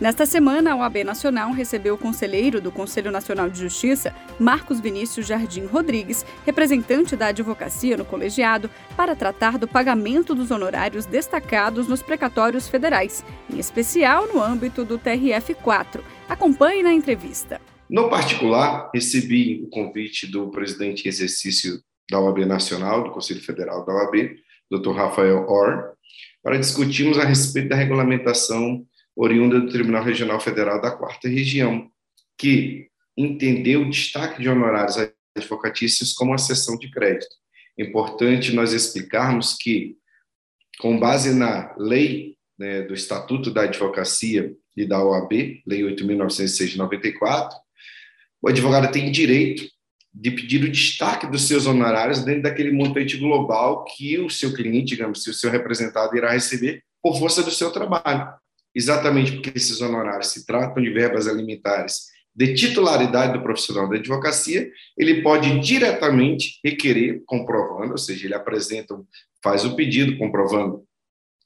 Nesta semana, a OAB Nacional recebeu o conselheiro do Conselho Nacional de Justiça, Marcos Vinícius Jardim Rodrigues, representante da advocacia no colegiado, para tratar do pagamento dos honorários destacados nos precatórios federais, em especial no âmbito do TRF4. Acompanhe na entrevista. No particular, recebi o convite do presidente em exercício da OAB Nacional, do Conselho Federal da OAB, Dr. Rafael Orr, para discutirmos a respeito da regulamentação oriunda do Tribunal Regional Federal da Quarta Região, que entendeu o destaque de honorários advocatícios como uma sessão de crédito. Importante nós explicarmos que, com base na lei né, do Estatuto da Advocacia e da OAB, Lei 8.906 de 94, o advogado tem direito de pedir o destaque dos seus honorários dentro daquele montante global que o seu cliente, digamos, se o seu representado irá receber por força do seu trabalho exatamente porque esses honorários se tratam de verbas alimentares de titularidade do profissional da advocacia, ele pode diretamente requerer, comprovando, ou seja, ele apresenta, faz o pedido comprovando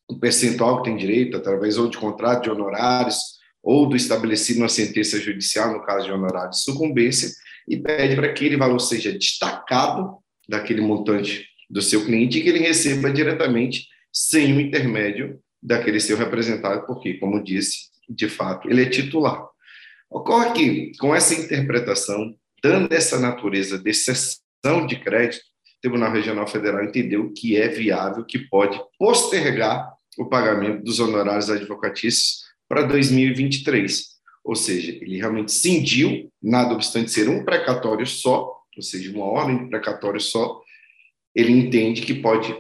o percentual que tem direito, através ou de contrato de honorários, ou do estabelecido na sentença judicial, no caso de honorário de sucumbência, e pede para que aquele valor seja destacado daquele montante do seu cliente e que ele receba diretamente, sem o intermédio daquele seu representado, porque, como disse, de fato, ele é titular. Ocorre que, com essa interpretação, dando essa natureza de cessão de crédito, o Tribunal Regional Federal entendeu que é viável, que pode postergar o pagamento dos honorários advocatícios para 2023. Ou seja, ele realmente cindiu, nada obstante ser um precatório só, ou seja, uma ordem de precatório só, ele entende que pode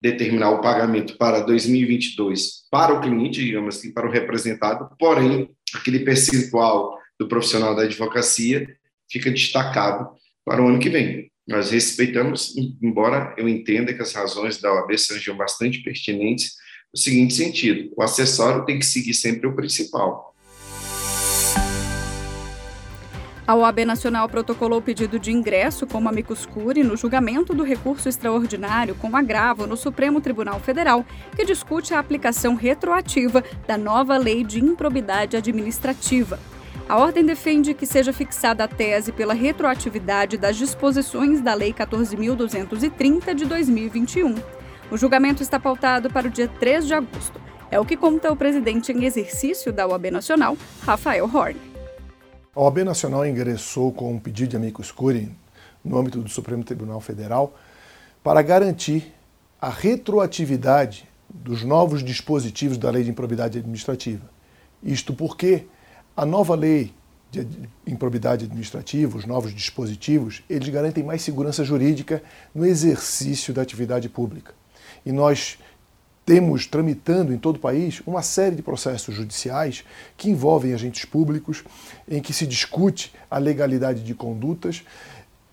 determinar o pagamento para 2022 para o cliente, digamos assim, para o representado, porém, aquele percentual do profissional da advocacia fica destacado para o ano que vem. Nós respeitamos, embora eu entenda que as razões da OAB sejam bastante pertinentes, no seguinte sentido: o acessório tem que seguir sempre o principal. A OAB Nacional protocolou pedido de ingresso como amicus curiae no julgamento do recurso extraordinário com agravo no Supremo Tribunal Federal, que discute a aplicação retroativa da nova lei de improbidade administrativa. A ordem defende que seja fixada a tese pela retroatividade das disposições da Lei 14.230 de 2021. O julgamento está pautado para o dia 3 de agosto. É o que conta o presidente em exercício da OAB Nacional, Rafael Horn. A OAB Nacional ingressou com um pedido de amicus curiae no âmbito do Supremo Tribunal Federal para garantir a retroatividade dos novos dispositivos da Lei de Improbidade Administrativa. Isto porque a nova lei de improbidade administrativa, os novos dispositivos, eles garantem mais segurança jurídica no exercício da atividade pública. E nós temos tramitando em todo o país uma série de processos judiciais que envolvem agentes públicos, em que se discute a legalidade de condutas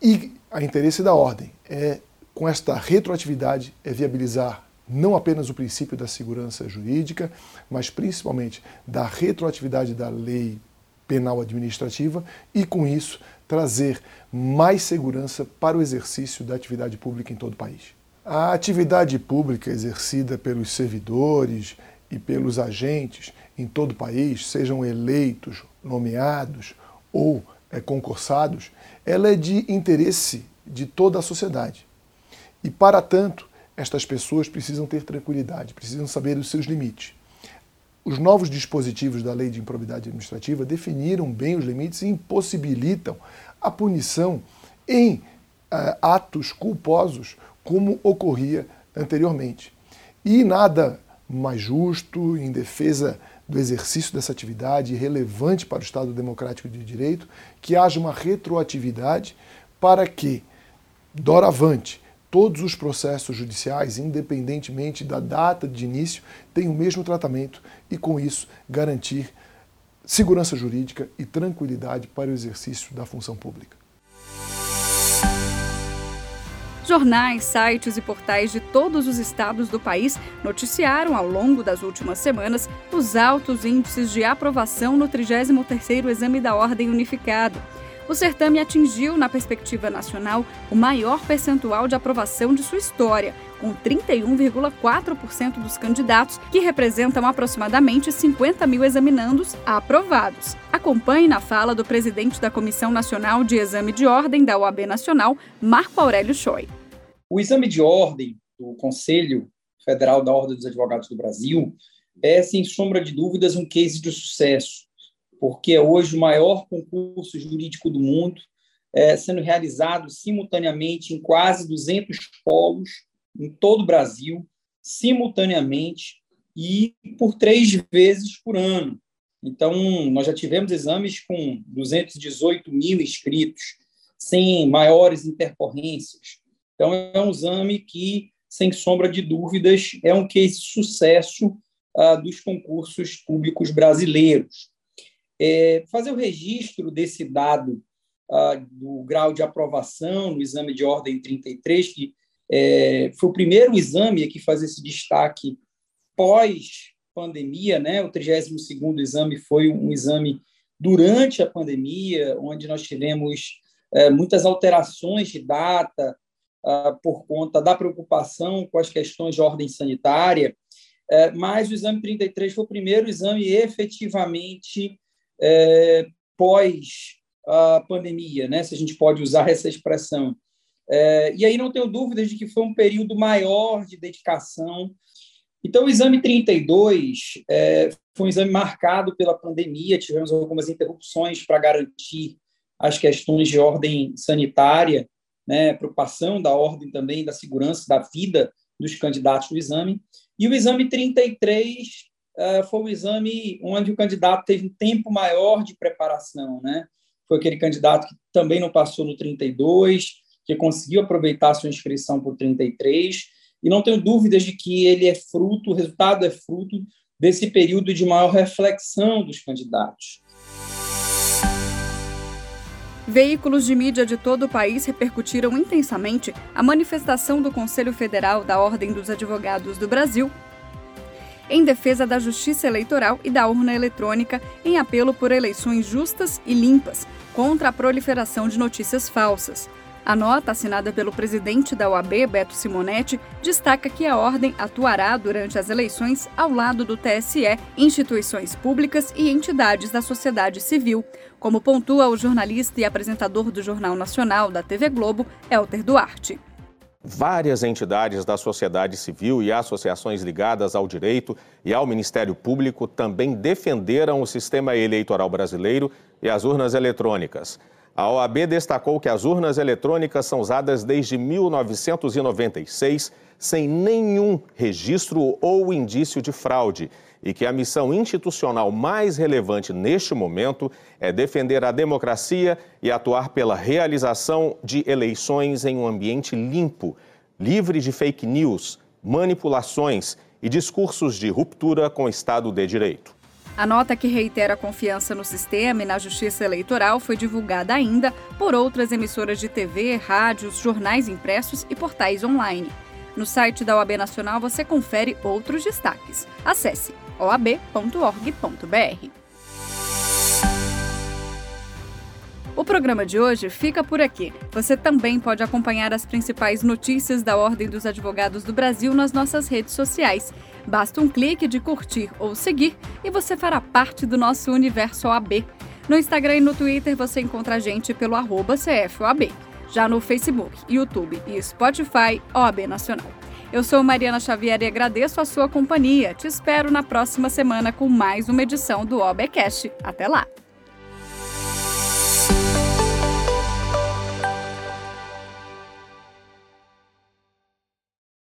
e a interesse da ordem é, com esta retroatividade, é viabilizar não apenas o princípio da segurança jurídica, mas principalmente da retroatividade da lei penal administrativa e, com isso, trazer mais segurança para o exercício da atividade pública em todo o país. A atividade pública exercida pelos servidores e pelos agentes em todo o país, sejam eleitos, nomeados ou é, concursados, ela é de interesse de toda a sociedade. E, para tanto, estas pessoas precisam ter tranquilidade, precisam saber os seus limites. Os novos dispositivos da Lei de Improbidade Administrativa definiram bem os limites e impossibilitam a punição em uh, atos culposos como ocorria anteriormente. E nada mais justo, em defesa do exercício dessa atividade relevante para o Estado Democrático de Direito, que haja uma retroatividade para que, doravante, todos os processos judiciais, independentemente da data de início, tenham o mesmo tratamento e, com isso, garantir segurança jurídica e tranquilidade para o exercício da função pública. Jornais, sites e portais de todos os estados do país noticiaram ao longo das últimas semanas os altos índices de aprovação no 33º Exame da Ordem Unificado. O certame atingiu, na perspectiva nacional, o maior percentual de aprovação de sua história, com 31,4% dos candidatos, que representam aproximadamente 50 mil examinandos aprovados. Acompanhe na fala do presidente da Comissão Nacional de Exame de Ordem da OAB Nacional, Marco Aurélio Choi. O exame de ordem do Conselho Federal da Ordem dos Advogados do Brasil é, sem sombra de dúvidas, um case de sucesso, porque é hoje o maior concurso jurídico do mundo, é, sendo realizado simultaneamente em quase 200 polos em todo o Brasil, simultaneamente e por três vezes por ano. Então, nós já tivemos exames com 218 mil inscritos, sem maiores intercorrências. Então, é um exame que, sem sombra de dúvidas, é um case sucesso ah, dos concursos públicos brasileiros. É, fazer o registro desse dado ah, do grau de aprovação no exame de ordem 33, que é, foi o primeiro exame a que faz esse destaque pós-pandemia, né? O 32º exame foi um exame durante a pandemia, onde nós tivemos é, muitas alterações de data ah, por conta da preocupação com as questões de ordem sanitária, é, mas o exame 33 foi o primeiro exame efetivamente é, pós a pandemia, né? Se a gente pode usar essa expressão. É, e aí não tenho dúvidas de que foi um período maior de dedicação. Então, o exame 32 é, foi um exame marcado pela pandemia, tivemos algumas interrupções para garantir as questões de ordem sanitária, né, preocupação da ordem também, da segurança, da vida dos candidatos do exame. E o exame 33 é, foi um exame onde o candidato teve um tempo maior de preparação, né? Foi aquele candidato que também não passou no 32, que conseguiu aproveitar sua inscrição por 33, e não tenho dúvidas de que ele é fruto, o resultado é fruto desse período de maior reflexão dos candidatos. Veículos de mídia de todo o país repercutiram intensamente a manifestação do Conselho Federal da Ordem dos Advogados do Brasil em defesa da justiça eleitoral e da urna eletrônica em apelo por eleições justas e limpas, contra a proliferação de notícias falsas. A nota, assinada pelo presidente da OAB, Beto Simonetti, destaca que a ordem atuará durante as eleições ao lado do TSE, instituições públicas e entidades da sociedade civil, como pontua o jornalista e apresentador do Jornal Nacional da TV Globo, Elter Duarte. Várias entidades da sociedade civil e associações ligadas ao direito e ao Ministério Público também defenderam o sistema eleitoral brasileiro e as urnas eletrônicas. A OAB destacou que as urnas eletrônicas são usadas desde 1996 sem nenhum registro ou indício de fraude e que a missão institucional mais relevante neste momento é defender a democracia e atuar pela realização de eleições em um ambiente limpo, livre de fake news, manipulações e discursos de ruptura com o Estado de Direito. A nota que reitera a confiança no sistema e na justiça eleitoral foi divulgada ainda por outras emissoras de TV, rádios, jornais impressos e portais online. No site da OAB Nacional você confere outros destaques. Acesse oab.org.br. O programa de hoje fica por aqui. Você também pode acompanhar as principais notícias da Ordem dos Advogados do Brasil nas nossas redes sociais. Basta um clique de curtir ou seguir e você fará parte do nosso universo OAB. No Instagram e no Twitter você encontra a gente pelo CFOAB. Já no Facebook, YouTube e Spotify, OAB Nacional. Eu sou Mariana Xavier e agradeço a sua companhia. Te espero na próxima semana com mais uma edição do OABcast. Até lá!